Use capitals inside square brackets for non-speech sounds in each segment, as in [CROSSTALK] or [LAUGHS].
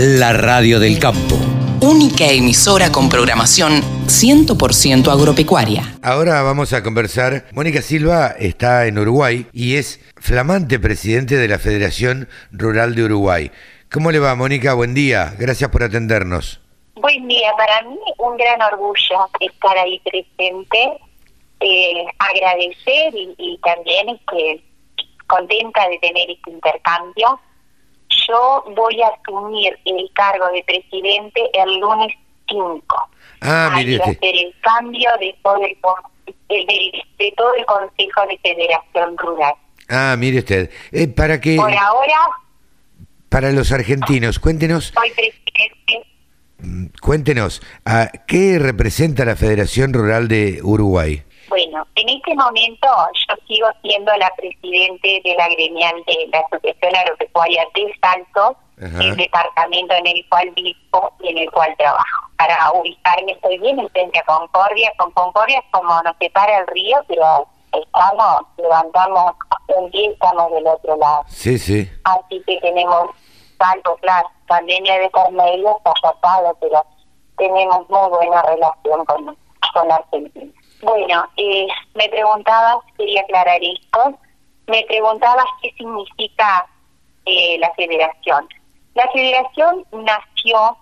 La radio del campo. Única emisora con programación 100% agropecuaria. Ahora vamos a conversar. Mónica Silva está en Uruguay y es flamante presidente de la Federación Rural de Uruguay. ¿Cómo le va, Mónica? Buen día. Gracias por atendernos. Buen día. Para mí un gran orgullo estar ahí presente, eh, agradecer y, y también este, contenta de tener este intercambio yo voy a asumir el cargo de presidente el lunes 5. Ah, mire a usted. ser el cambio de todo el, de todo el Consejo de Federación Rural. Ah, mire usted. Eh, para que Por ahora para los argentinos, cuéntenos, soy presidente. mm, cuéntenos, ¿a ¿qué representa la Federación Rural de Uruguay? Bueno, en este momento yo sigo siendo la presidente de la gremial de la Asociación Agropecuaria de Salto, Ajá. el departamento en el cual vivo y en el cual trabajo. Para ubicarme estoy bien en frente a Concordia. Con Concordia es como nos separa el río, pero estamos, levantamos un día y estamos del otro lado. Sí, sí. Así que tenemos salto, claro, pandemia de por medio, está tapado, pero tenemos muy buena relación con, con Argentina. Bueno, eh, me preguntabas, quería aclarar esto, me preguntabas qué significa eh, la federación. La federación nació,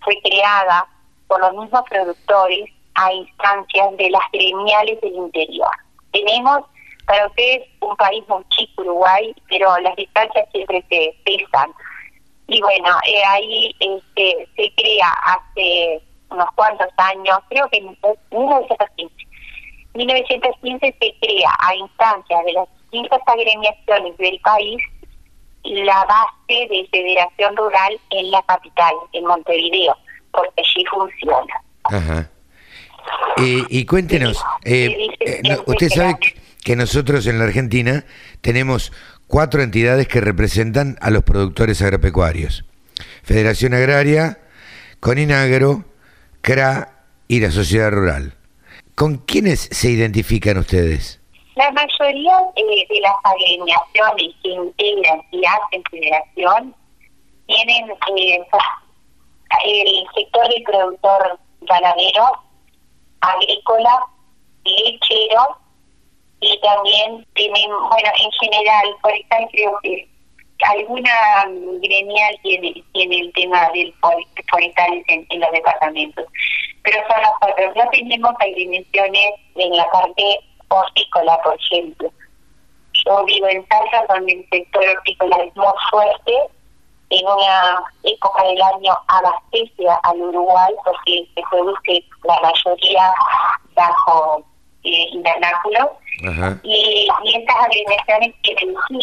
fue creada por los mismos productores a instancias de las gremiales del interior. Tenemos para ustedes un país muy chico, Uruguay, pero las distancias siempre se pesan. Y bueno, eh, ahí este, se crea hace unos cuantos años, creo que en 1915. 1915 se crea a instancias de las distintas agremiaciones del país la base de Federación Rural en la capital, en Montevideo, porque allí funciona. Ajá. Eh, y cuéntenos, eh, eh, no, usted sabe que nosotros en la Argentina tenemos cuatro entidades que representan a los productores agropecuarios. Federación Agraria, Coninagro, CRA y la Sociedad Rural. ¿Con quiénes se identifican ustedes? La mayoría eh, de las agremiaciones que integran y hacen federación tienen eh, el sector del productor ganadero, agrícola, lechero y también tienen, bueno, en general, por ejemplo, creo que alguna gremial tiene, tiene el tema del for- forestal en, en los departamentos, pero son nosotros. No tenemos agremiaciones en la parte hortícola, por ejemplo. Yo vivo en Salta, donde el sector hortícola es muy fuerte. En una época del año abastece al Uruguay porque se produce la mayoría bajo eh, y, y estas agremiaciones tienen su,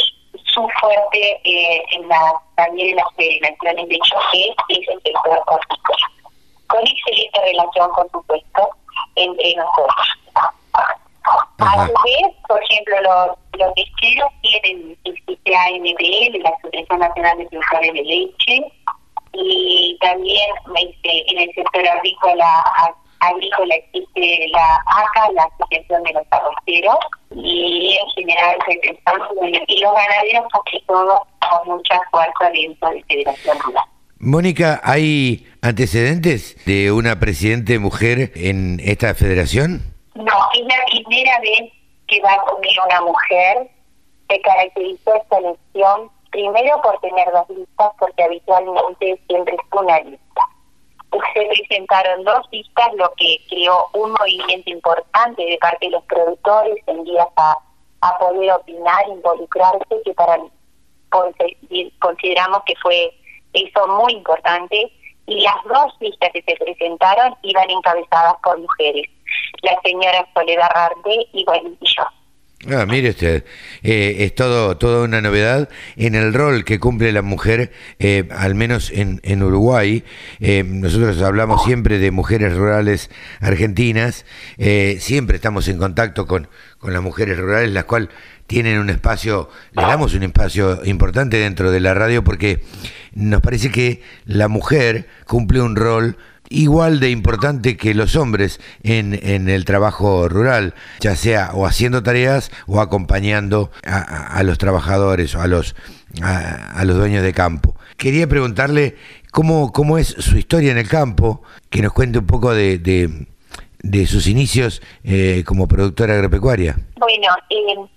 su fuerte eh, en la, también en las federaciones de choque, que es el sector hortícola. Con excelente relación, por supuesto, entre nosotros. Ajá. A su vez, por ejemplo, los, los lecheros tienen el CPA-NPL, la Asociación Nacional de Productores de Leche, y también este, en el sector agrícola agrícola existe la ACA, la Asociación de los Arroceros, y en general representamos, y los ganaderos casi todos con mucha fuerza dentro de Federación Rural. Mónica, ¿hay antecedentes de una presidente mujer en esta federación? No, es la primera vez que va conmigo una mujer. Se caracterizó esta elección primero por tener dos listas, porque habitualmente siempre es una lista. Se presentaron dos listas, lo que creó un movimiento importante de parte de los productores en vías a, a poder opinar, involucrarse, que para consideramos que fue eso muy importante. Y las dos listas que se presentaron iban encabezadas por mujeres la señora Soledad bueno, y yo. Ah, mire usted, eh, es todo toda una novedad en el rol que cumple la mujer, eh, al menos en, en Uruguay. Eh, nosotros hablamos siempre de mujeres rurales argentinas, eh, siempre estamos en contacto con, con las mujeres rurales, las cuales tienen un espacio, le damos un espacio importante dentro de la radio porque nos parece que la mujer cumple un rol igual de importante que los hombres en, en el trabajo rural, ya sea o haciendo tareas o acompañando a, a- los trabajadores o a los a, los dueños de campo. Quería preguntarle cómo, cómo es su historia en el campo, que nos cuente un poco de, de, sus inicios eh, como productora agropecuaria. Bueno, eh,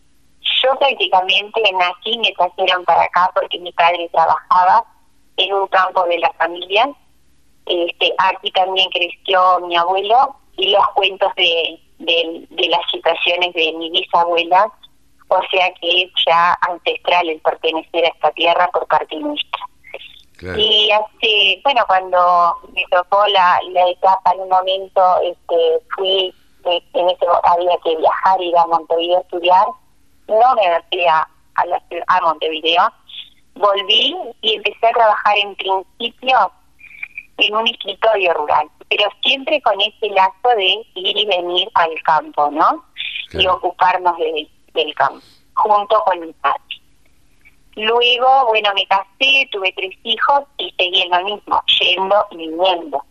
yo prácticamente nací, me trajeron para acá porque mi padre trabajaba en un campo de la familia. Este, aquí también creció mi abuelo y los cuentos de, de, las situaciones de mi bisabuela, o sea que es ya ancestral el pertenecer a esta tierra por parte nuestra. Y hace, bueno, cuando me tocó la, la etapa, en un momento este, fui, eh, en ese había que viajar, ir a Montevideo a estudiar, no me fui a, a, a Montevideo, volví y empecé a trabajar en principio en un escritorio rural, pero siempre con ese lazo de ir y venir al campo, ¿no? Y ocuparnos del campo, junto con mi padre. Luego, bueno, me casé, tuve tres hijos y seguí en lo mismo, yendo y viniendo.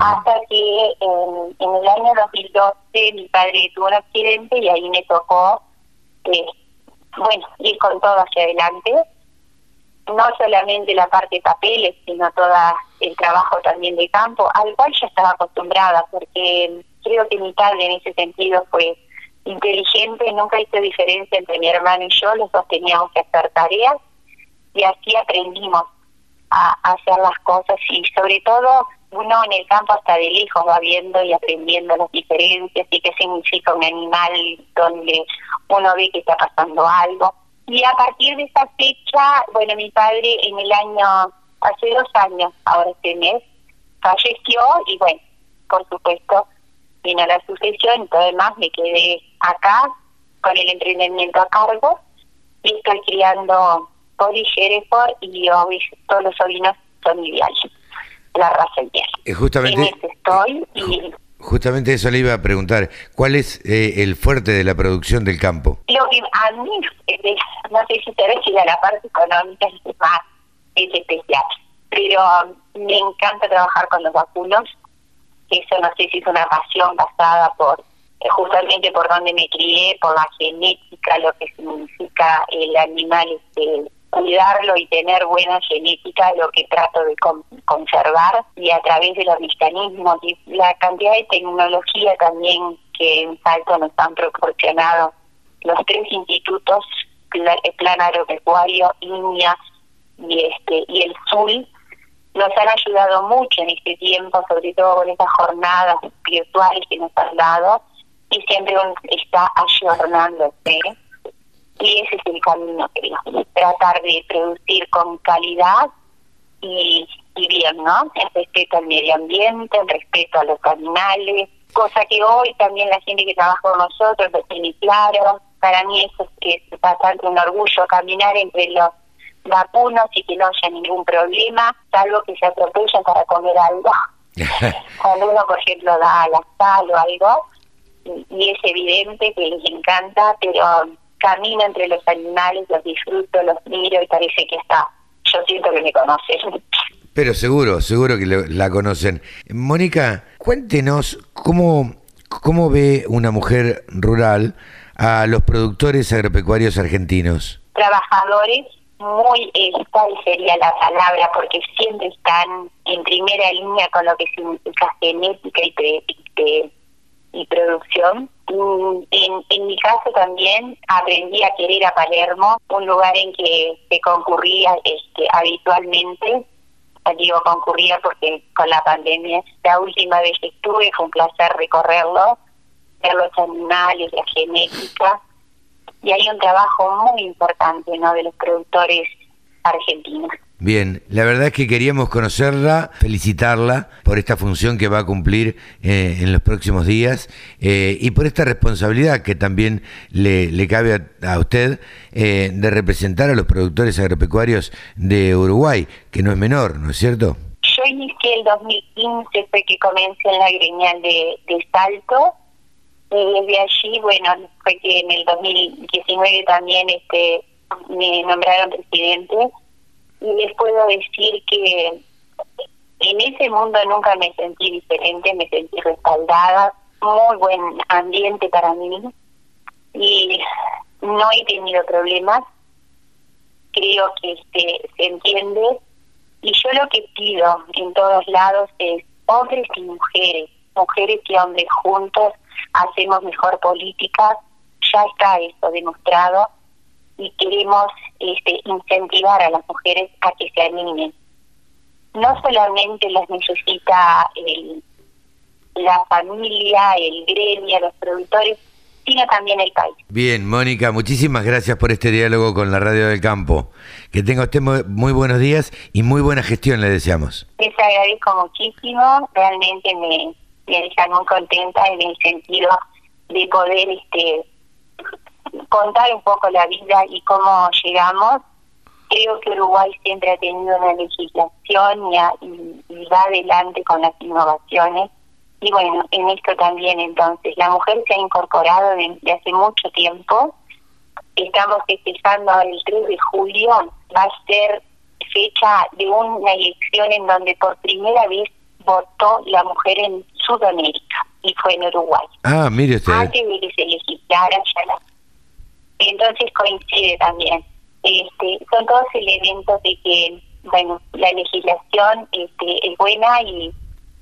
Hasta que en, en, el año 2012 mi padre tuvo un accidente y ahí me tocó, eh, bueno, ir con todo hacia adelante. No solamente la parte de papeles, sino todo el trabajo también de campo, al cual ya estaba acostumbrada, porque creo que mi padre en ese sentido fue inteligente, nunca hizo diferencia entre mi hermano y yo, los dos teníamos que hacer tareas y así aprendimos a, hacer las cosas y sobre todo uno en el campo hasta de lejos va viendo y aprendiendo las diferencias y qué significa un animal donde uno ve que está pasando algo. Y a partir de esa fecha, bueno, mi padre en el año, hace dos años, ahora este mes, falleció y bueno, por supuesto, vino la sucesión y todo demás, me quedé acá con el emprendimiento a cargo y estoy criando Hereford y hoy todos los sobrinos son ideales, la raza ideal. Eh, justamente, en estoy y Justamente eso le iba a preguntar. ¿Cuál es eh, el fuerte de la producción del campo? Lo que a mí, eh, no sé si te ves si la parte económica es más es especial, pero um, me encanta trabajar con los vacunos. Eso no sé si es una pasión basada por eh, justamente por donde me crié, por la genética, lo que significa el animal este, cuidarlo y tener buena genética, lo que trato de conservar y a través de los mecanismos y la cantidad de tecnología también que en Salto nos han proporcionado los tres institutos, el Plan Agropecuario, INIA y, este, y el SUL, nos han ayudado mucho en este tiempo, sobre todo con estas jornadas virtuales que nos han dado, y siempre está ayornándose y ese es el camino, creo. Tratar de producir con calidad y, y bien, ¿no? En respeto al medio ambiente, en respeto a los animales, cosa que hoy también la gente que trabaja con nosotros lo tiene claro. Para mí eso es, es bastante un orgullo caminar entre los vacunos y que no haya ningún problema, salvo que se atropellen para comer algo. [LAUGHS] Cuando uno, por ejemplo, da la sal o algo, y es evidente que les encanta, pero camino entre los animales, los disfruto, los miro y parece que está. Yo siento que me conocen. Pero seguro, seguro que la conocen. Mónica, cuéntenos cómo, cómo ve una mujer rural a los productores agropecuarios argentinos. Trabajadores, muy, tal sería la palabra, porque siempre están en primera línea con lo que significa genética y, y producción en, en mi caso también aprendí a querer a Palermo, un lugar en que se concurría este, habitualmente. Digo concurría porque con la pandemia, la última vez que estuve fue un placer recorrerlo, ver los animales, la genética. Y hay un trabajo muy importante ¿no? de los productores argentinos. Bien, la verdad es que queríamos conocerla, felicitarla por esta función que va a cumplir eh, en los próximos días eh, y por esta responsabilidad que también le, le cabe a, usted eh, de representar a los productores agropecuarios de Uruguay, que no es menor, ¿no es cierto? Yo inicié el 2015, fue que comencé en la gremial de, de Salto. Y desde allí, bueno, fue que en el 2019 también este me nombraron presidente y les puedo decir que en ese mundo nunca me sentí diferente, me sentí respaldada, muy buen ambiente para mí y no he tenido problemas. creo que este, se entiende. Y yo lo que pido en todos lados es hombres y mujeres, mujeres y hombres juntos hacemos mejor política, ya está eso demostrado y queremos este, incentivar a las mujeres a que se animen. No solamente las necesita el, la familia, el gremio, los productores, sino también el país. Bien, Mónica, muchísimas gracias por este diálogo con la Radio del Campo. Que tenga usted muy, buenos días y muy buena gestión, le deseamos. Les agradezco muchísimo, realmente me, me dejan muy contenta en el sentido de poder este contar un poco la vida y cómo llegamos. Creo que Uruguay siempre ha tenido una legislación y, y va adelante con las innovaciones y bueno, en esto también entonces, la mujer se ha incorporado desde hace mucho tiempo. Estamos festejando el 3 de julio, va a ser fecha de una elección en donde por primera vez votó la mujer en Sudamérica y fue en Uruguay. Ah, mire usted. Antes de que se legislara ya la... Entonces coincide también. Este, son todos elementos de que, bueno, la legislación este, es buena y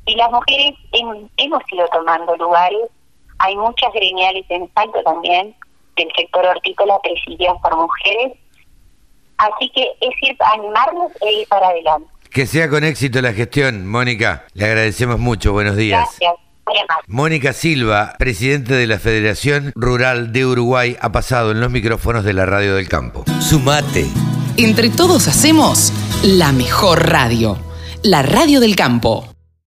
y las mujeres hemos ido tomando lugares. Hay muchas gremiales en Salto también, del sector hortícola, presididas por mujeres. Así que es ir, animarnos e ir para adelante. Que sea con éxito la gestión, Mónica. Le agradecemos mucho. Buenos días. Gracias. Mónica Silva, presidente de la Federación Rural de Uruguay, ha pasado en los micrófonos de la Radio del Campo. Sumate. Entre todos hacemos la mejor radio, la Radio del Campo.